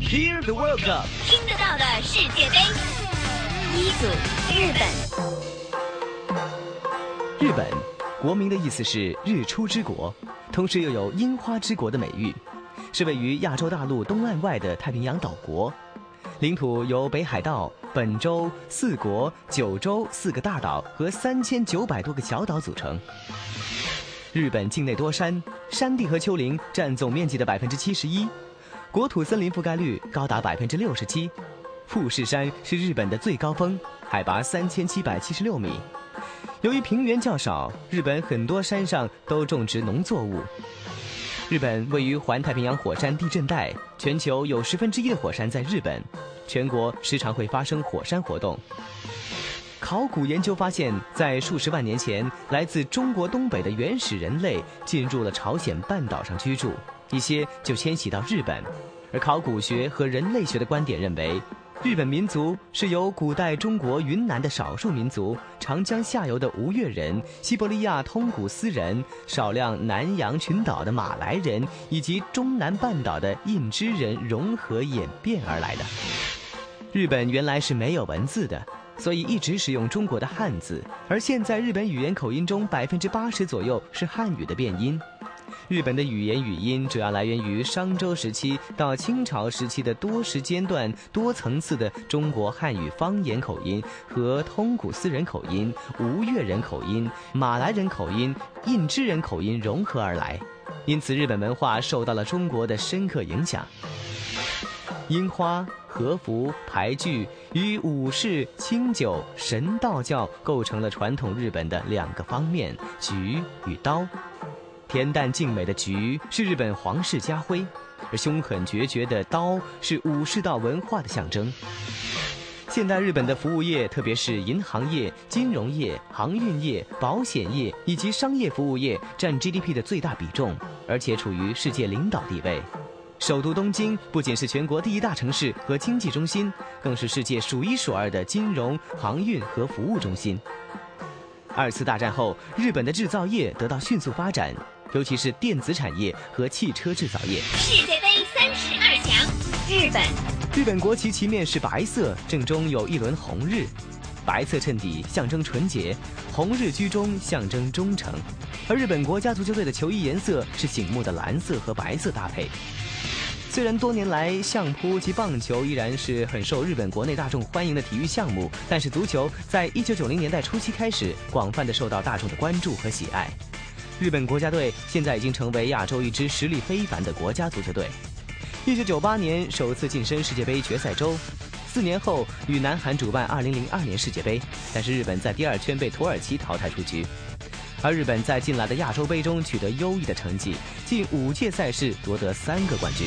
Hear the World Cup，听得到的世界杯。一组日本，日本国名的意思是日出之国，同时又有樱花之国的美誉，是位于亚洲大陆东岸外的太平洋岛国，领土由北海道、本州、四国、九州四个大岛和三千九百多个小岛组成。日本境内多山，山地和丘陵占总面积的百分之七十一，国土森林覆盖率高达百分之六十七。富士山是日本的最高峰，海拔三千七百七十六米。由于平原较少，日本很多山上都种植农作物。日本位于环太平洋火山地震带，全球有十分之一的火山在日本，全国时常会发生火山活动。考古研究发现，在数十万年前，来自中国东北的原始人类进入了朝鲜半岛上居住，一些就迁徙到日本。而考古学和人类学的观点认为，日本民族是由古代中国云南的少数民族、长江下游的吴越人、西伯利亚通古斯人、少量南洋群岛的马来人以及中南半岛的印支人融合演变而来的。日本原来是没有文字的。所以一直使用中国的汉字，而现在日本语言口音中百分之八十左右是汉语的变音。日本的语言语音主要来源于商周时期到清朝时期的多时间段、多层次的中国汉语方言口音和通古斯人口音、吴越人口音、马来人口音、印支人口音融合而来，因此日本文化受到了中国的深刻影响。樱花。和服、牌具与武士、清酒、神道教构成了传统日本的两个方面：菊与刀。恬淡静美的菊是日本皇室家徽，而凶狠决绝的刀是武士道文化的象征。现代日本的服务业，特别是银行业、金融业、航运业、保险业以及商业服务业，占 GDP 的最大比重，而且处于世界领导地位。首都东京不仅是全国第一大城市和经济中心，更是世界数一数二的金融、航运和服务中心。二次大战后，日本的制造业得到迅速发展，尤其是电子产业和汽车制造业。世界杯三十二强，日本。日本国旗旗面是白色，正中有一轮红日，白色衬底象征纯洁，红日居中象征忠诚。而日本国家足球队的球衣颜色是醒目的蓝色和白色搭配。虽然多年来相扑及棒球依然是很受日本国内大众欢迎的体育项目，但是足球在一九九零年代初期开始广泛的受到大众的关注和喜爱。日本国家队现在已经成为亚洲一支实力非凡的国家足球队。一九九八年首次晋身世界杯决赛周，四年后与南韩主办二零零二年世界杯，但是日本在第二圈被土耳其淘汰出局。而日本在近来的亚洲杯中取得优异的成绩，近五届赛事夺得三个冠军。